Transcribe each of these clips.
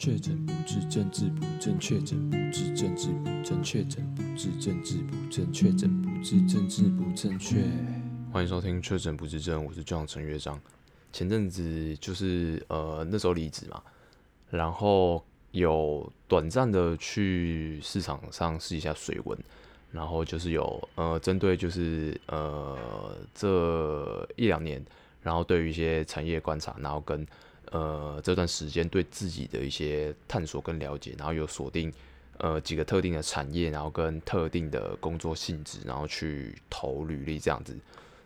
确诊不治，政治不正确；确诊不治，政治不正确；确诊不治，政治不正确；确诊不治，政治不正确。欢迎收听《确诊不治症》，我是队长陈乐章。前阵子就是呃那时候离职嘛，然后有短暂的去市场上试一下水温，然后就是有呃针对就是呃这一两年，然后对于一些产业观察，然后跟。呃，这段时间对自己的一些探索跟了解，然后有锁定呃几个特定的产业，然后跟特定的工作性质，然后去投履历这样子。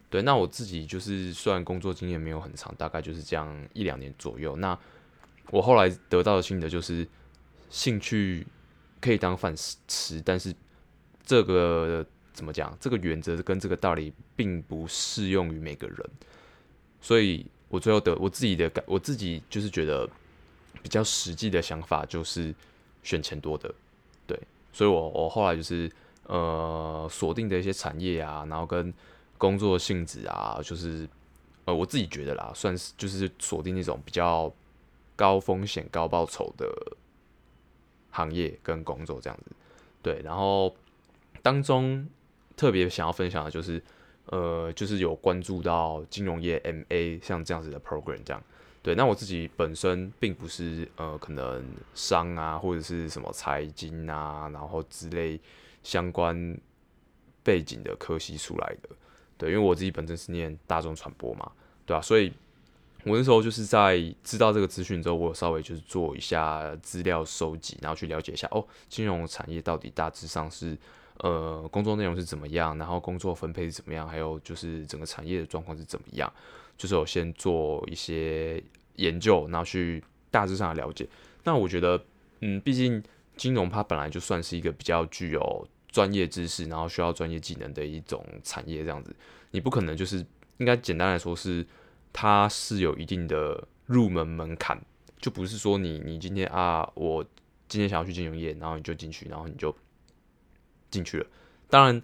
对，那我自己就是虽然工作经验没有很长，大概就是这样一两年左右。那我后来得到的心得就是，兴趣可以当饭吃，但是这个怎么讲？这个原则跟这个道理并不适用于每个人，所以。我最后的我自己的感，我自己就是觉得比较实际的想法就是选钱多的，对，所以我我后来就是呃锁定的一些产业啊，然后跟工作性质啊，就是呃我自己觉得啦，算是就是锁定那种比较高风险高报酬的行业跟工作这样子，对，然后当中特别想要分享的就是。呃，就是有关注到金融业 MA 像这样子的 program 这样，对。那我自己本身并不是呃，可能商啊或者是什么财经啊，然后之类相关背景的科系出来的，对。因为我自己本身是念大众传播嘛，对吧？所以我那时候就是在知道这个资讯之后，我稍微就是做一下资料收集，然后去了解一下哦，金融产业到底大致上是。呃，工作内容是怎么样？然后工作分配是怎么样？还有就是整个产业的状况是怎么样？就是我先做一些研究，然后去大致上的了解。那我觉得，嗯，毕竟金融它本来就算是一个比较具有专业知识，然后需要专业技能的一种产业，这样子，你不可能就是应该简单来说是它是有一定的入门门槛，就不是说你你今天啊，我今天想要去金融业，然后你就进去，然后你就。进去了，当然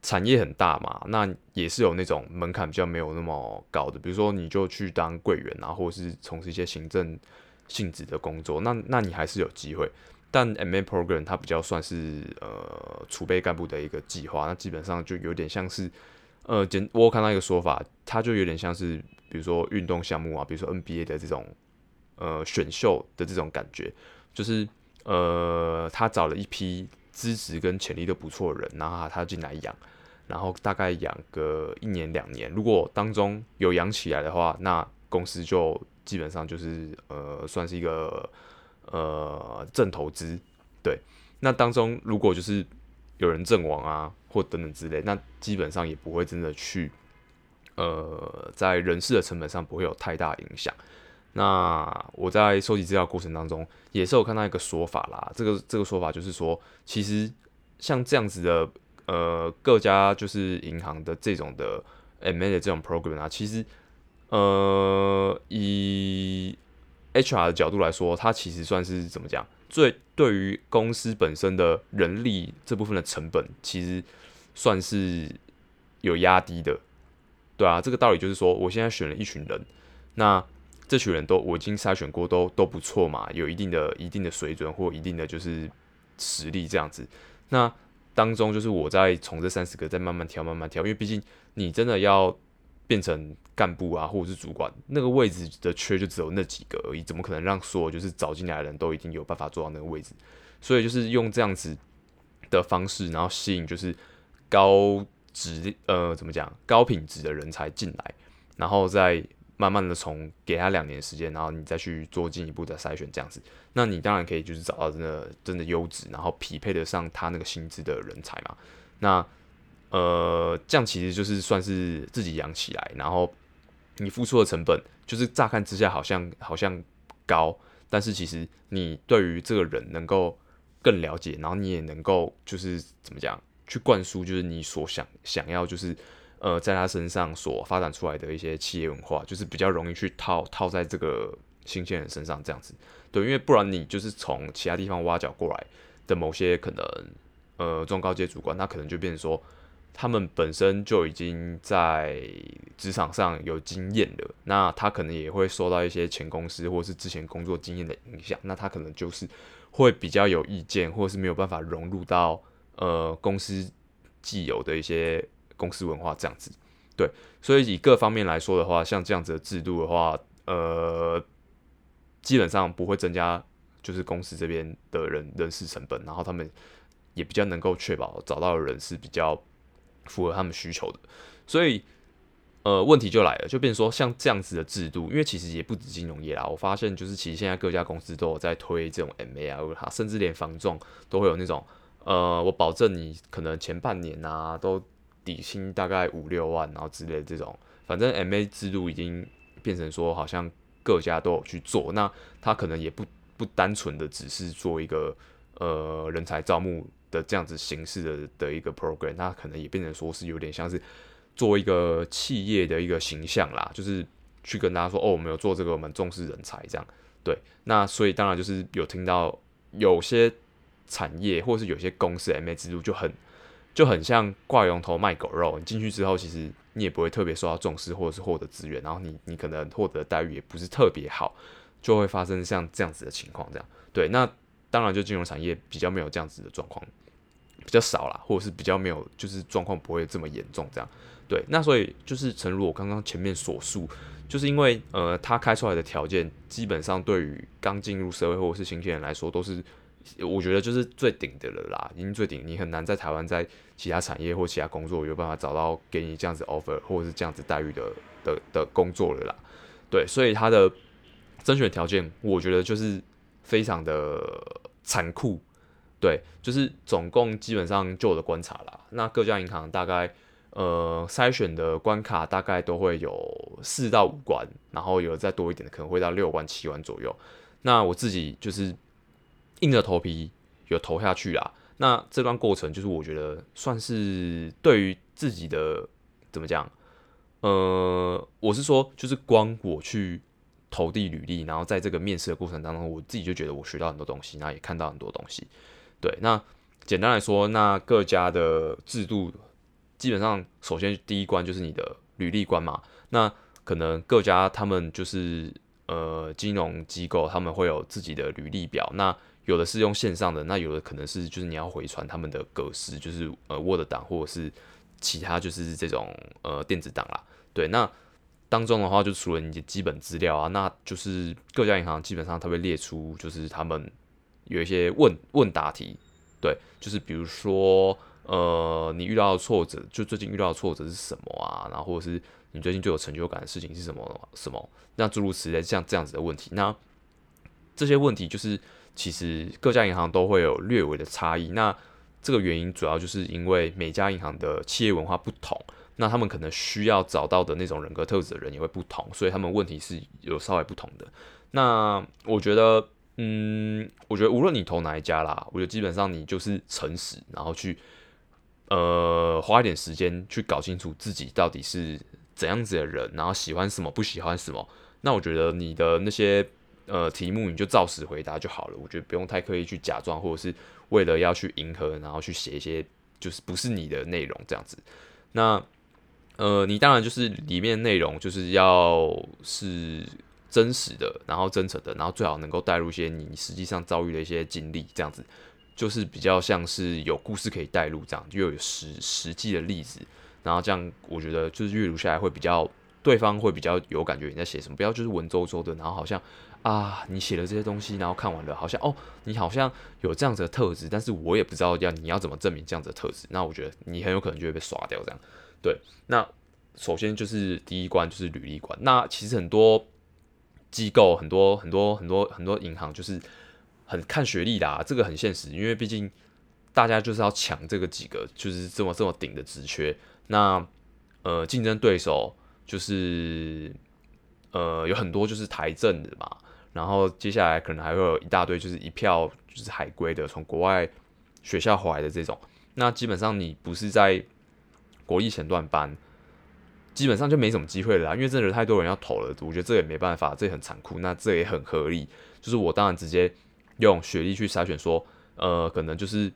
产业很大嘛，那也是有那种门槛比较没有那么高的，比如说你就去当柜员啊，或者是从事一些行政性质的工作，那那你还是有机会。但 MA Program 它比较算是呃储备干部的一个计划，那基本上就有点像是呃简我看到一个说法，它就有点像是比如说运动项目啊，比如说 NBA 的这种呃选秀的这种感觉，就是呃他找了一批。资质跟潜力都不错的人，然后他进来养，然后大概养个一年两年，如果当中有养起来的话，那公司就基本上就是呃算是一个呃正投资，对。那当中如果就是有人阵亡啊，或等等之类，那基本上也不会真的去呃在人事的成本上不会有太大影响。那我在收集资料过程当中，也是有看到一个说法啦。这个这个说法就是说，其实像这样子的，呃，各家就是银行的这种的 MA 的这种 program 啊，其实，呃，以 HR 的角度来说，它其实算是怎么讲？最对于公司本身的人力这部分的成本，其实算是有压低的。对啊，这个道理就是说，我现在选了一群人，那。这群人都我已经筛选过，都都不错嘛，有一定的一定的水准或一定的就是实力这样子。那当中就是我在从这三十个再慢慢挑，慢慢挑，因为毕竟你真的要变成干部啊，或者是主管，那个位置的缺就只有那几个而已，怎么可能让所有就是找进来的人都一定有办法做到那个位置？所以就是用这样子的方式，然后吸引就是高质呃怎么讲高品质的人才进来，然后再。慢慢的从给他两年时间，然后你再去做进一步的筛选，这样子，那你当然可以就是找到真的真的优质，然后匹配得上他那个薪资的人才嘛。那呃，这样其实就是算是自己养起来，然后你付出的成本就是乍看之下好像好像高，但是其实你对于这个人能够更了解，然后你也能够就是怎么讲去灌输，就是你所想想要就是。呃，在他身上所发展出来的一些企业文化，就是比较容易去套套在这个新鲜人身上这样子，对，因为不然你就是从其他地方挖角过来的某些可能呃中高阶主管，那可能就变成说，他们本身就已经在职场上有经验了，那他可能也会受到一些前公司或是之前工作经验的影响，那他可能就是会比较有意见，或者是没有办法融入到呃公司既有的一些公司文化这样子。对，所以以各方面来说的话，像这样子的制度的话，呃，基本上不会增加就是公司这边的人人事成本，然后他们也比较能够确保找到的人是比较符合他们需求的。所以，呃，问题就来了，就变成说像这样子的制度，因为其实也不止金融业啦，我发现就是其实现在各家公司都有在推这种 MA 啊，甚至连房仲都会有那种，呃，我保证你可能前半年啊都。底薪大概五六万，然后之类的这种，反正 MA 制度已经变成说，好像各家都有去做。那他可能也不不单纯的只是做一个呃人才招募的这样子形式的的一个 program，那可能也变成说是有点像是做一个企业的一个形象啦，就是去跟大家说哦，我们有做这个，我们重视人才这样。对，那所以当然就是有听到有些产业或是有些公司 MA 制度就很。就很像挂羊头卖狗肉，你进去之后，其实你也不会特别受到重视，或者是获得资源，然后你你可能获得的待遇也不是特别好，就会发生像这样子的情况。这样对，那当然就金融产业比较没有这样子的状况，比较少啦，或者是比较没有，就是状况不会这么严重。这样对，那所以就是诚如我刚刚前面所述，就是因为呃，他开出来的条件基本上对于刚进入社会或者是新鲜人来说都是。我觉得就是最顶的了啦，已经最顶，你很难在台湾在其他产业或其他工作有办法找到给你这样子 offer 或者是这样子待遇的的的工作了啦。对，所以他的甄选条件，我觉得就是非常的残酷。对，就是总共基本上就我的观察啦，那各家银行大概呃筛选的关卡大概都会有四到五关，然后有再多一点的可能会到六关七关左右。那我自己就是。硬着头皮有投下去啊，那这段过程就是我觉得算是对于自己的怎么讲，呃，我是说就是光我去投递履历，然后在这个面试的过程当中，我自己就觉得我学到很多东西，那也看到很多东西。对，那简单来说，那各家的制度基本上首先第一关就是你的履历关嘛，那可能各家他们就是呃金融机构他们会有自己的履历表，那有的是用线上的，那有的可能是就是你要回传他们的格式，就是呃 Word 档或者是其他就是这种呃电子档啦。对，那当中的话就除了你的基本资料啊，那就是各家银行基本上它会列出就是他们有一些问问答题，对，就是比如说呃你遇到的挫折，就最近遇到的挫折是什么啊？然后或者是你最近最有成就感的事情是什么什么？那诸如此类像这样子的问题，那这些问题就是。其实各家银行都会有略微的差异，那这个原因主要就是因为每家银行的企业文化不同，那他们可能需要找到的那种人格特质的人也会不同，所以他们问题是有稍微不同的。那我觉得，嗯，我觉得无论你投哪一家啦，我觉得基本上你就是诚实，然后去呃花一点时间去搞清楚自己到底是怎样子的人，然后喜欢什么，不喜欢什么。那我觉得你的那些。呃，题目你就照实回答就好了。我觉得不用太刻意去假装，或者是为了要去迎合，然后去写一些就是不是你的内容这样子。那呃，你当然就是里面内容就是要是真实的，然后真诚的，然后最好能够带入一些你实际上遭遇的一些经历，这样子就是比较像是有故事可以带入，这样又有实实际的例子，然后这样我觉得就是阅读下来会比较对方会比较有感觉你在写什么，不要就是文绉绉的，然后好像。啊，你写了这些东西，然后看完了，好像哦，你好像有这样子的特质，但是我也不知道要你要怎么证明这样子的特质。那我觉得你很有可能就会被刷掉，这样。对，那首先就是第一关就是履历关。那其实很多机构、很多很多很多很多银行就是很看学历的啊，这个很现实，因为毕竟大家就是要抢这个几个就是这么这么顶的职缺。那呃，竞争对手就是呃有很多就是台政的嘛。然后接下来可能还会有一大堆，就是一票就是海归的，从国外学校回来的这种。那基本上你不是在国立前段班，基本上就没什么机会了啦，因为真的太多人要投了。我觉得这也没办法，这也很残酷。那这也很合理，就是我当然直接用学历去筛选，说，呃，可能就是因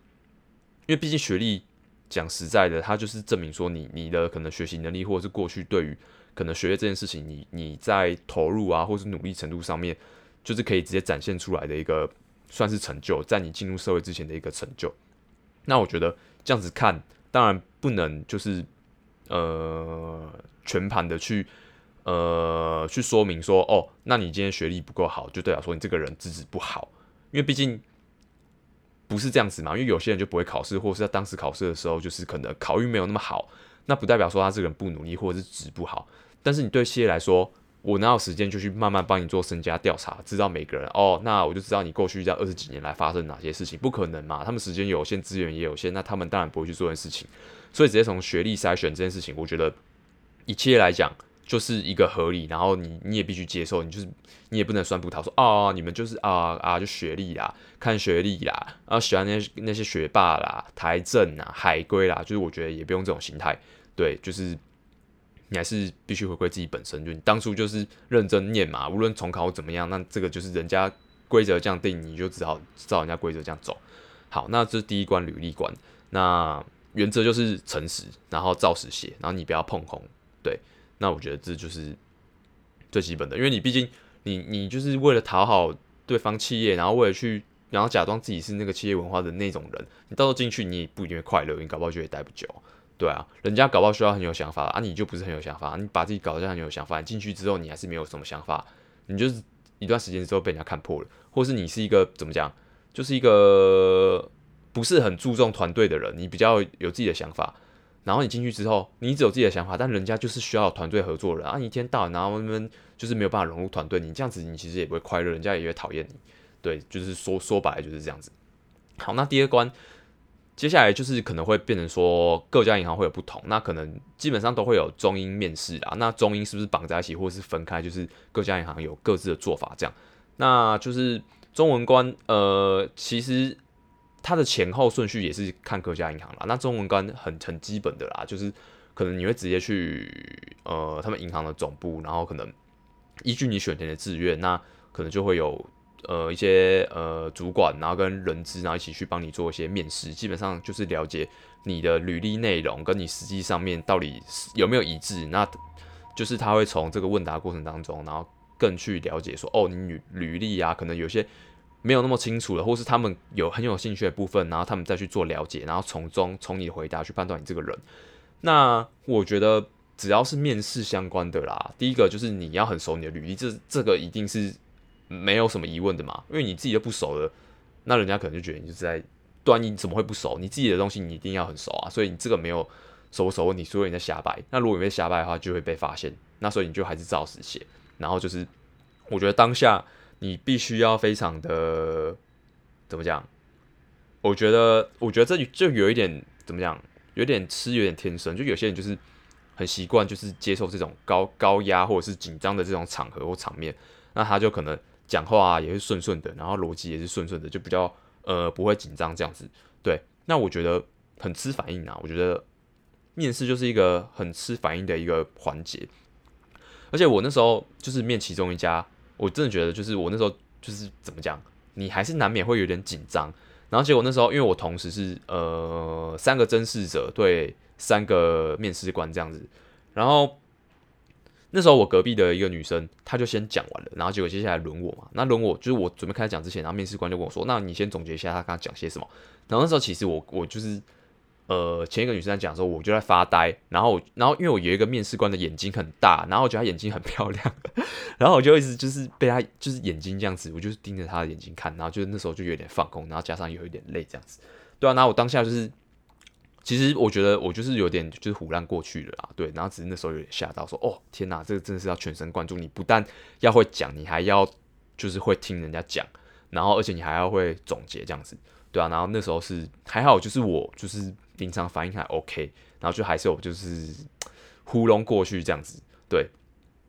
为毕竟学历讲实在的，它就是证明说你你的可能学习能力，或者是过去对于可能学业这件事情，你你在投入啊，或是努力程度上面，就是可以直接展现出来的一个算是成就，在你进入社会之前的一个成就。那我觉得这样子看，当然不能就是呃全盘的去呃去说明说哦，那你今天学历不够好，就代表说你这个人资质不好，因为毕竟。不是这样子嘛？因为有些人就不会考试，或者是在当时考试的时候，就是可能考运没有那么好，那不代表说他这个人不努力，或者是质不好。但是你对企业来说，我哪有时间就去慢慢帮你做身家调查，知道每个人哦，那我就知道你过去这二十几年来发生哪些事情，不可能嘛？他们时间有限，资源也有限，那他们当然不会去做这件事情。所以直接从学历筛选这件事情，我觉得一切来讲。就是一个合理，然后你你也必须接受，你就是你也不能酸葡萄说哦，你们就是啊啊就学历啦，看学历啦，然后喜欢那些那些学霸啦，台政啊，海归啦，就是我觉得也不用这种心态，对，就是你还是必须回归自己本身，就你当初就是认真念嘛，无论重考怎么样，那这个就是人家规则这样定，你就只好照人家规则这样走。好，那这是第一关履历关，那原则就是诚实，然后照实写，然后你不要碰红，对。那我觉得这就是最基本的，因为你毕竟你你就是为了讨好对方企业，然后为了去然后假装自己是那个企业文化的那种人，你到时候进去你也不一定会快乐，你搞不好就也待不久，对啊，人家搞不好需要很有想法啊，你就不是很有想法，你把自己搞得像很有想法，你进去之后你还是没有什么想法，你就是一段时间之后被人家看破了，或是你是一个怎么讲，就是一个不是很注重团队的人，你比较有自己的想法。然后你进去之后，你只有自己的想法，但人家就是需要团队合作的人啊！你一天到晚，然后他们就是没有办法融入团队，你这样子，你其实也不会快乐，人家也会讨厌你。对，就是说说白了就是这样子。好，那第二关，接下来就是可能会变成说各家银行会有不同，那可能基本上都会有中英面试啦。那中英是不是绑在一起，或者是分开？就是各家银行有各自的做法，这样。那就是中文关，呃，其实。它的前后顺序也是看各家银行啦。那中文关很很基本的啦，就是可能你会直接去呃他们银行的总部，然后可能依据你选填的志愿，那可能就会有呃一些呃主管，然后跟人资，然后一起去帮你做一些面试。基本上就是了解你的履历内容跟你实际上面到底有没有一致。那就是他会从这个问答过程当中，然后更去了解说哦，你履履历啊，可能有些。没有那么清楚了，或是他们有很有兴趣的部分，然后他们再去做了解，然后从中从你的回答去判断你这个人。那我觉得只要是面试相关的啦，第一个就是你要很熟你的履历，这这个一定是没有什么疑问的嘛，因为你自己都不熟了，那人家可能就觉得你就是在端你怎么会不熟？你自己的东西你一定要很熟啊，所以你这个没有熟不熟问题，所以你在瞎掰。那如果你被瞎掰的话，就会被发现。那所以你就还是照实写，然后就是我觉得当下。你必须要非常的怎么讲？我觉得，我觉得这就有一点怎么讲？有点吃，有点天生。就有些人就是很习惯，就是接受这种高高压或者是紧张的这种场合或场面，那他就可能讲话也是顺顺的，然后逻辑也是顺顺的，就比较呃不会紧张这样子。对，那我觉得很吃反应啊。我觉得面试就是一个很吃反应的一个环节，而且我那时候就是面其中一家。我真的觉得，就是我那时候就是怎么讲，你还是难免会有点紧张。然后结果那时候，因为我同时是呃三个甄试者对三个面试官这样子，然后那时候我隔壁的一个女生，她就先讲完了，然后结果接下来轮我嘛。那轮我就是我准备开始讲之前，然后面试官就跟我说：“那你先总结一下他刚刚讲些什么。”然后那时候其实我我就是。呃，前一个女生在讲的时候，我就在发呆，然后，然后因为我有一个面试官的眼睛很大，然后我觉得她眼睛很漂亮，然后我就一直就是被她就是眼睛这样子，我就是盯着她的眼睛看，然后就是那时候就有点放空，然后加上有一点累这样子，对啊，然后我当下就是，其实我觉得我就是有点就是唬烂过去了啦，对，然后只是那时候有点吓到说，哦天哪，这个真的是要全神贯注，你不但要会讲，你还要就是会听人家讲，然后而且你还要会总结这样子，对啊，然后那时候是还好，就是我就是。临场反应还 OK，然后就还是有就是糊弄过去这样子。对，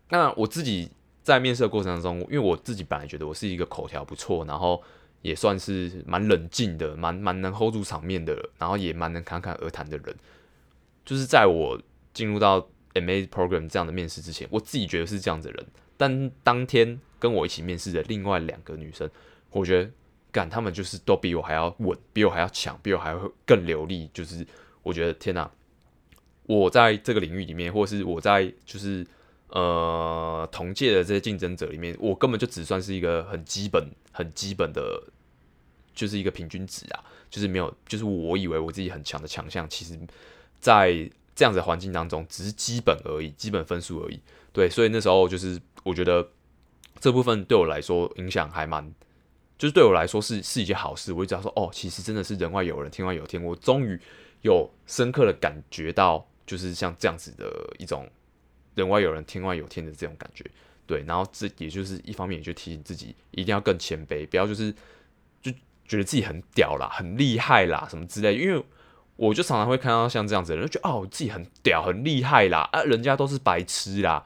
那我自己在面试的过程当中，因为我自己本来觉得我是一个口条不错，然后也算是蛮冷静的，蛮蛮能 hold 住场面的，然后也蛮能侃侃而谈的人。就是在我进入到 MA program 这样的面试之前，我自己觉得是这样子的人。但当天跟我一起面试的另外两个女生，我觉得。干，她们就是都比我还要稳，比我还要强，比我还会更流利。就是我觉得天哪，我在这个领域里面，或是我在就是呃同届的这些竞争者里面，我根本就只算是一个很基本、很基本的，就是一个平均值啊，就是没有，就是我以为我自己很强的强项，其实，在这样子环境当中，只是基本而已，基本分数而已。对，所以那时候就是我觉得这部分对我来说影响还蛮。就是对我来说是是一件好事，我就知道说哦，其实真的是人外有人，天外有天。我终于有深刻的感觉到，就是像这样子的一种人外有人，天外有天的这种感觉。对，然后这也就是一方面，也就提醒自己一定要更谦卑，不要就是就觉得自己很屌啦、很厉害啦什么之类。因为我就常常会看到像这样子的人，就觉得哦，自己很屌、很厉害啦，啊，人家都是白痴啦。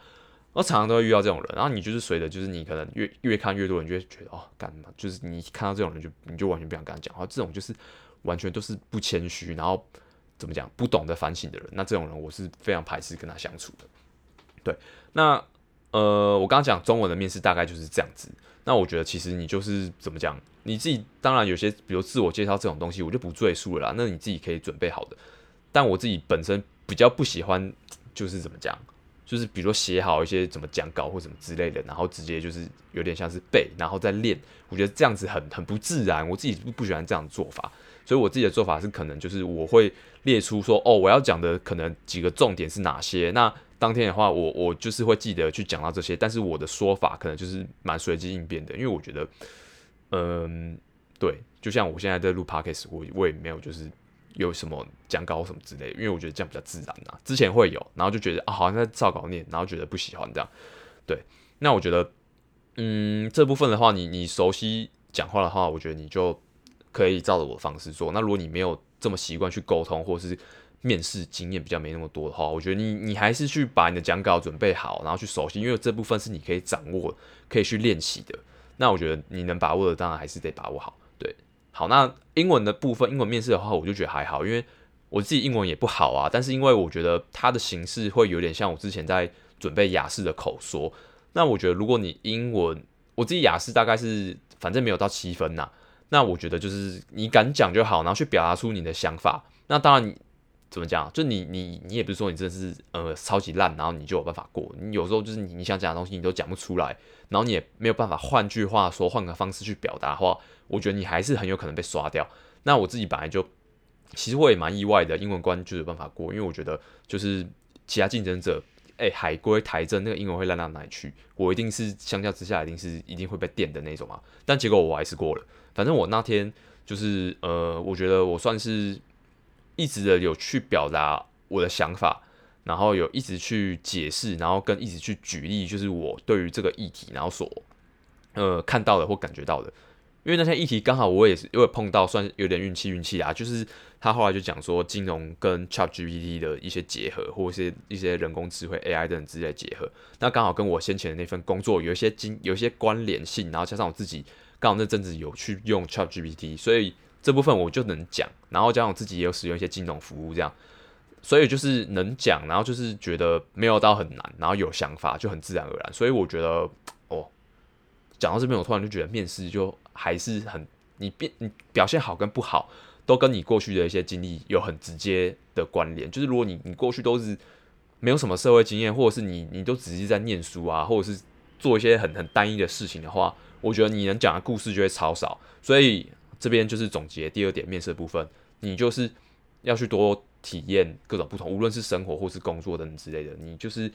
我常常都会遇到这种人，然后你就是随着，就是你可能越越看越多人，就会觉得哦，干嘛？就是你看到这种人就，就你就完全不想跟他讲话。这种就是完全都是不谦虚，然后怎么讲，不懂得反省的人。那这种人，我是非常排斥跟他相处的。对，那呃，我刚刚讲中文的面试大概就是这样子。那我觉得其实你就是怎么讲，你自己当然有些，比如自我介绍这种东西，我就不赘述了啦。那你自己可以准备好的。但我自己本身比较不喜欢，就是怎么讲。就是比如说写好一些怎么讲稿或什么之类的，然后直接就是有点像是背，然后再练。我觉得这样子很很不自然，我自己不不喜欢这样的做法。所以我自己的做法是，可能就是我会列出说，哦，我要讲的可能几个重点是哪些。那当天的话，我我就是会记得去讲到这些，但是我的说法可能就是蛮随机应变的，因为我觉得，嗯，对，就像我现在在录 podcast，我我也没有就是。有什么讲稿什么之类的，因为我觉得这样比较自然啊。之前会有，然后就觉得啊，好像在照稿念，然后觉得不喜欢这样。对，那我觉得，嗯，这部分的话，你你熟悉讲话的话，我觉得你就可以照着我的方式做。那如果你没有这么习惯去沟通，或是面试经验比较没那么多的话，我觉得你你还是去把你的讲稿准备好，然后去熟悉，因为这部分是你可以掌握、可以去练习的。那我觉得你能把握的，当然还是得把握好。对好，那英文的部分，英文面试的话，我就觉得还好，因为我自己英文也不好啊。但是因为我觉得它的形式会有点像我之前在准备雅思的口说。那我觉得如果你英文，我自己雅思大概是反正没有到七分呐。那我觉得就是你敢讲就好，然后去表达出你的想法。那当然你怎么讲，就你你你也不是说你真的是呃超级烂，然后你就有办法过。你有时候就是你你想讲的东西你都讲不出来，然后你也没有办法换句话说，换个方式去表达的话。我觉得你还是很有可能被刷掉。那我自己本来就，其实我也蛮意外的，英文关就有办法过，因为我觉得就是其他竞争者，哎、海归、台政那个英文会烂到哪里去？我一定是相较之下，一定是一定会被电的那种嘛。但结果我还是过了。反正我那天就是呃，我觉得我算是一直的有去表达我的想法，然后有一直去解释，然后跟一直去举例，就是我对于这个议题，然后所呃看到的或感觉到的。因为那些议题刚好我也是因为碰到，算有点运气运气啊。就是他后来就讲说金融跟 ChatGPT 的一些结合，或者是一些人工智慧 AI 等之类结合，那刚好跟我先前的那份工作有一些经有一些关联性，然后加上我自己刚好那阵子有去用 ChatGPT，所以这部分我就能讲。然后加上我自己也有使用一些金融服务这样，所以就是能讲，然后就是觉得没有到很难，然后有想法就很自然而然。所以我觉得哦，讲到这边我突然就觉得面试就。还是很你变你表现好跟不好，都跟你过去的一些经历有很直接的关联。就是如果你你过去都是没有什么社会经验，或者是你你都只是在念书啊，或者是做一些很很单一的事情的话，我觉得你能讲的故事就会超少。所以这边就是总结第二点面试部分，你就是要去多体验各种不同，无论是生活或是工作等等之类的，你就是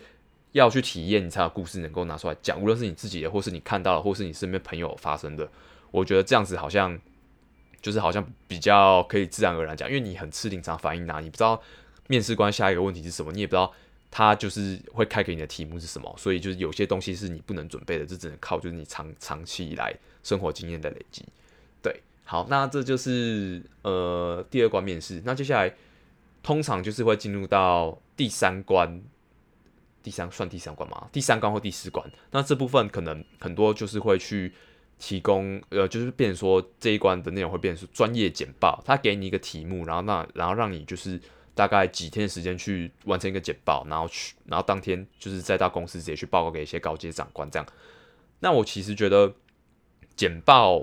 要去体验，你才有故事能够拿出来讲。无论是你自己的，或是你看到的，或是你身边朋友发生的。我觉得这样子好像就是好像比较可以自然而然讲，因为你很吃临场反应呐，你不知道面试官下一个问题是什么，你也不知道他就是会开给你的题目是什么，所以就是有些东西是你不能准备的，这只能靠就是你长长期以来生活经验的累积。好，那这就是呃第二关面试，那接下来通常就是会进入到第三关，第三算第三关吗？第三关或第四关，那这部分可能很多就是会去。提供呃，就是变成说这一关的内容会变成专业简报，他给你一个题目，然后那然后让你就是大概几天的时间去完成一个简报，然后去然后当天就是再到公司直接去报告给一些高阶长官这样。那我其实觉得简报，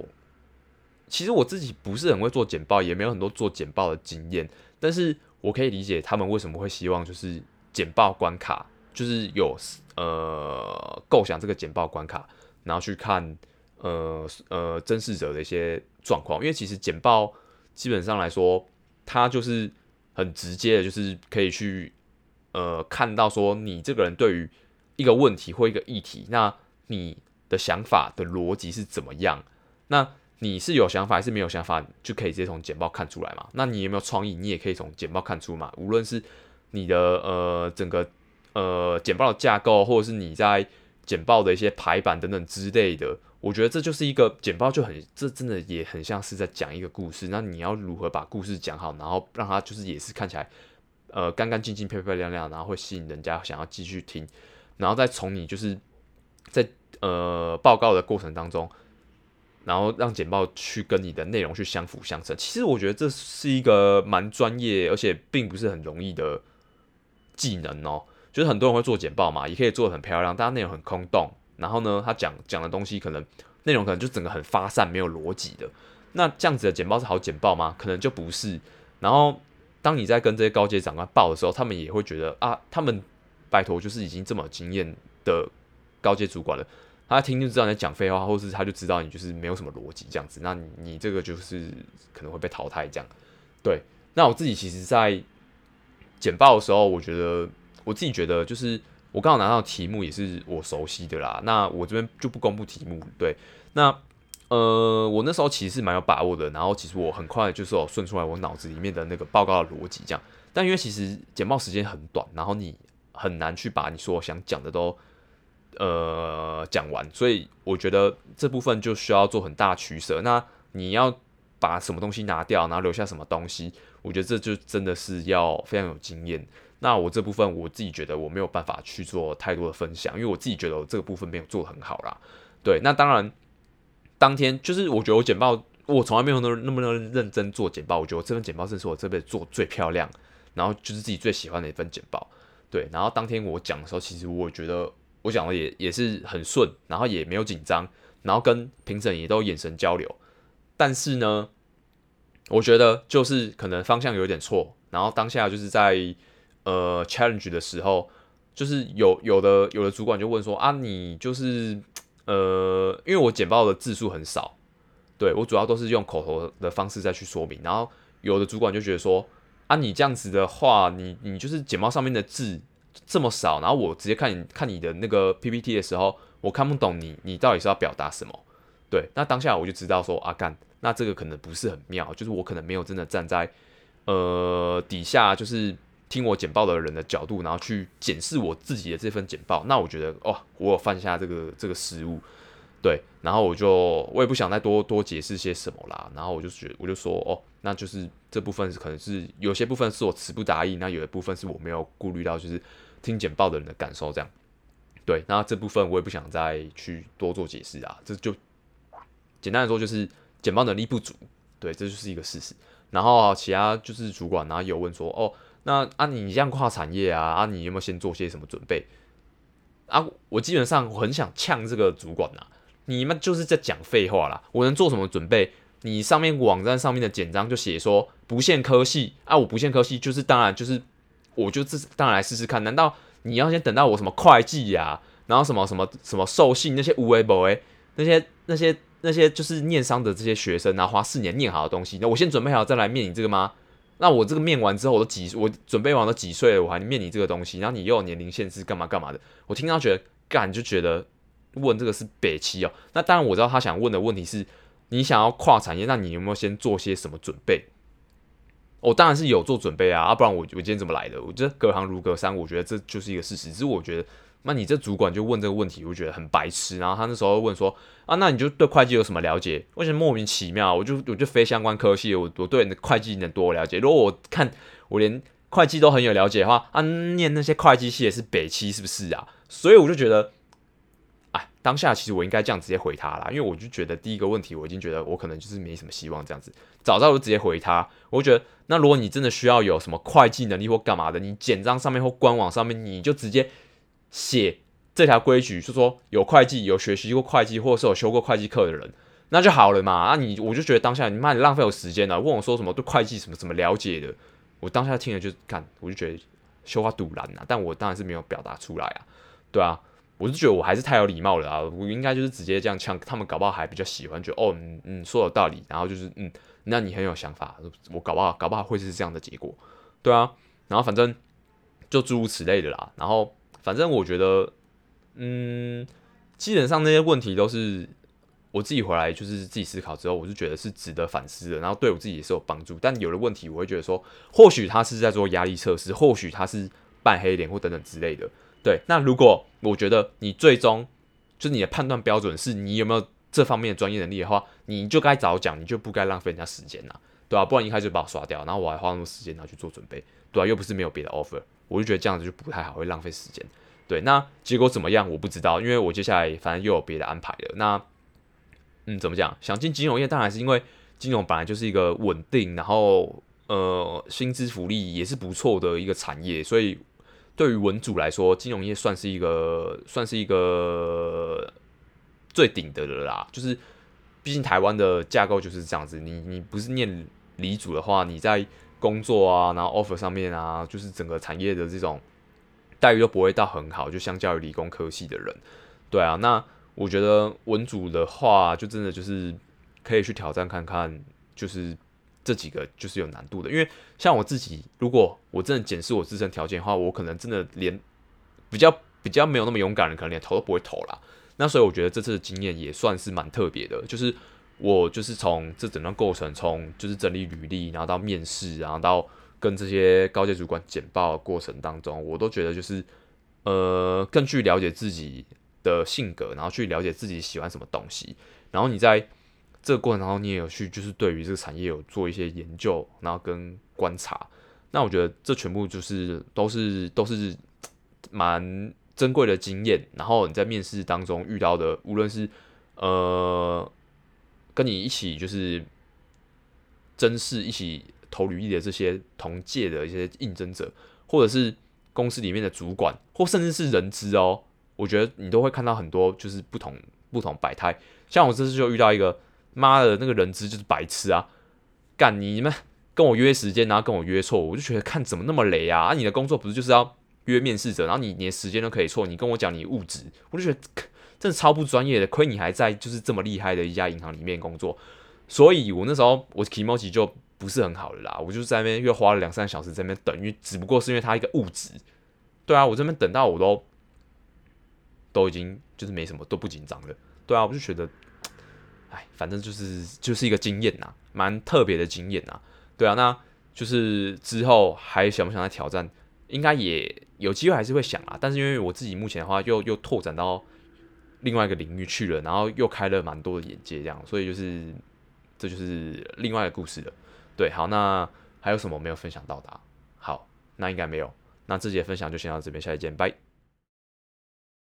其实我自己不是很会做简报，也没有很多做简报的经验，但是我可以理解他们为什么会希望就是简报关卡，就是有呃构想这个简报关卡，然后去看呃呃真实者的一些状况，因为其实简报基本上来说，它就是很直接的，就是可以去呃看到说你这个人对于一个问题或一个议题，那你的想法的逻辑是怎么样？那你是有想法还是没有想法，就可以直接从简报看出来嘛。那你有没有创意，你也可以从简报看出嘛。无论是你的呃整个呃简报的架构，或者是你在简报的一些排版等等之类的，我觉得这就是一个简报就很，这真的也很像是在讲一个故事。那你要如何把故事讲好，然后让它就是也是看起来呃干干净净、漂漂亮亮，然后会吸引人家想要继续听，然后再从你就是在呃报告的过程当中。然后让简报去跟你的内容去相辅相成，其实我觉得这是一个蛮专业，而且并不是很容易的技能哦。就是很多人会做简报嘛，也可以做得很漂亮，但内容很空洞。然后呢，他讲讲的东西可能内容可能就整个很发散，没有逻辑的。那这样子的简报是好简报吗？可能就不是。然后当你在跟这些高阶长官报的时候，他们也会觉得啊，他们拜托就是已经这么有经验的高阶主管了。他听就知道你在讲废话，或是他就知道你就是没有什么逻辑这样子，那你你这个就是可能会被淘汰这样。对，那我自己其实，在简报的时候，我觉得我自己觉得就是我刚好拿到题目也是我熟悉的啦，那我这边就不公布题目。对，那呃，我那时候其实是蛮有把握的，然后其实我很快就是有顺出来我脑子里面的那个报告的逻辑这样。但因为其实简报时间很短，然后你很难去把你说想讲的都。呃，讲完，所以我觉得这部分就需要做很大取舍。那你要把什么东西拿掉，然后留下什么东西？我觉得这就真的是要非常有经验。那我这部分我自己觉得我没有办法去做太多的分享，因为我自己觉得我这个部分没有做得很好啦。对，那当然，当天就是我觉得我简报，我从来没有那么那么认真做简报。我觉得我这份简报是我这辈子做最漂亮，然后就是自己最喜欢的一份简报。对，然后当天我讲的时候，其实我觉得。我讲的也也是很顺，然后也没有紧张，然后跟评审也都眼神交流。但是呢，我觉得就是可能方向有点错，然后当下就是在呃 challenge 的时候，就是有有的有的主管就问说啊，你就是呃，因为我简报的字数很少，对，我主要都是用口头的方式再去说明，然后有的主管就觉得说啊，你这样子的话，你你就是简报上面的字。这么少，然后我直接看你看你的那个 PPT 的时候，我看不懂你你到底是要表达什么？对，那当下我就知道说啊干，那这个可能不是很妙，就是我可能没有真的站在呃底下，就是听我简报的人的角度，然后去检视我自己的这份简报。那我觉得哦，我有犯下这个这个失误，对，然后我就我也不想再多多解释些什么啦，然后我就觉我就说哦，那就是这部分是可能是有些部分是我词不达意，那有的部分是我没有顾虑到，就是。听简报的人的感受，这样对，那这部分我也不想再去多做解释啊，这就简单的说就是简报能力不足，对，这就是一个事实。然后其他就是主管，然后有问说，哦，那啊你这样跨产业啊，啊你有没有先做些什么准备？啊，我基本上很想呛这个主管呐、你们就是在讲废话啦，我能做什么准备？你上面网站上面的简章就写说不限科系啊，我不限科系，就是当然就是。我就这当然来试试看，难道你要先等到我什么会计呀、然后什么什么什么授信那些无为 boy 那些那些那些就是念商的这些学生，然后花四年念好的东西，那我先准备好再来面你这个吗？那我这个面完之后，我都几我准备完都几岁了，我还面你这个东西？然后你又有年龄限制，干嘛干嘛的？我听到觉得干就觉得问这个是北七哦。那当然我知道他想问的问题是，你想要跨产业，那你有没有先做些什么准备？我、哦、当然是有做准备啊，不然我我今天怎么来的？我觉得隔行如隔山，我觉得这就是一个事实。只是我觉得，那你这主管就问这个问题，我觉得很白痴。然后他那时候问说啊，那你就对会计有什么了解？为什么莫名其妙？我就我就非相关科系，我我对你的会计能多了解？如果我看我连会计都很有了解的话，啊，念那些会计系也是北七是不是啊？所以我就觉得。当下其实我应该这样直接回他啦，因为我就觉得第一个问题我已经觉得我可能就是没什么希望这样子，早知道我就直接回他。我觉得那如果你真的需要有什么会计能力或干嘛的，你简章上面或官网上面你就直接写这条规矩，就说有会计、有学习过会计或者是有修过会计课的人，那就好了嘛。那你我就觉得当下你妈你浪费我时间了，问我说什么对会计什么什么了解的，我当下听了就干，我就觉得羞花赌烂呐，但我当然是没有表达出来啊，对啊，我是觉得我还是太有礼貌了啊，我应该就是直接这样呛，他们搞不好还比较喜欢，觉得哦，嗯嗯，说有道理，然后就是嗯，那你很有想法，我搞不好搞不好会是这样的结果，对啊，然后反正就诸如此类的啦，然后反正我觉得，嗯，基本上那些问题都是。我自己回来就是自己思考之后，我就觉得是值得反思的，然后对我自己也是有帮助。但有的问题，我会觉得说，或许他是在做压力测试，或许他是扮黑脸或等等之类的。对，那如果我觉得你最终就是你的判断标准是你有没有这方面的专业能力的话，你就该早讲，你就不该浪费人家时间呐，对吧、啊？不然一开始就把我刷掉，然后我还花那么多时间然后去做准备，对啊，又不是没有别的 offer，我就觉得这样子就不太好，会浪费时间。对，那结果怎么样我不知道，因为我接下来反正又有别的安排了。那嗯，怎么讲？想进金融业，当然是因为金融本来就是一个稳定，然后呃，薪资福利也是不错的一个产业，所以对于文组来说，金融业算是一个算是一个最顶的了啦。就是毕竟台湾的架构就是这样子，你你不是念理组的话，你在工作啊，然后 offer 上面啊，就是整个产业的这种待遇都不会到很好，就相较于理工科系的人，对啊，那。我觉得文组的话，就真的就是可以去挑战看看，就是这几个就是有难度的。因为像我自己，如果我真的检视我自身条件的话，我可能真的连比较比较没有那么勇敢的，可能连投都不会投啦。那所以我觉得这次的经验也算是蛮特别的，就是我就是从这整段过程，从就是整理履历，然后到面试，然后到跟这些高阶主管简报的过程当中，我都觉得就是呃更去了解自己。的性格，然后去了解自己喜欢什么东西，然后你在这个过程当中，你也有去就是对于这个产业有做一些研究，然后跟观察。那我觉得这全部就是都是都是蛮珍贵的经验。然后你在面试当中遇到的，无论是呃跟你一起就是甄试、一起投履历的这些同届的一些应征者，或者是公司里面的主管，或甚至是人资哦。我觉得你都会看到很多就是不同不同百态，像我这次就遇到一个妈的那个人资就是白痴啊，干你们跟我约时间，然后跟我约错，我就觉得看怎么那么雷啊！啊，你的工作不是就是要约面试者，然后你连时间都可以错，你跟我讲你物质，我就觉得真的超不专业的，亏你还在就是这么厉害的一家银行里面工作，所以我那时候我期末期就不是很好了啦，我就在那边又花了两三小时在那边等，因为只不过是因为他一个物质，对啊，我这边等到我都。都已经就是没什么，都不紧张了。对啊，我就觉得，哎，反正就是就是一个经验呐，蛮特别的经验呐。对啊，那就是之后还想不想再挑战？应该也有机会，还是会想啊。但是因为我自己目前的话，又又拓展到另外一个领域去了，然后又开了蛮多的眼界，这样，所以就是这就是另外一个故事了。对，好，那还有什么没有分享到的？好，那应该没有。那这节分享就先到这边，下期见，拜。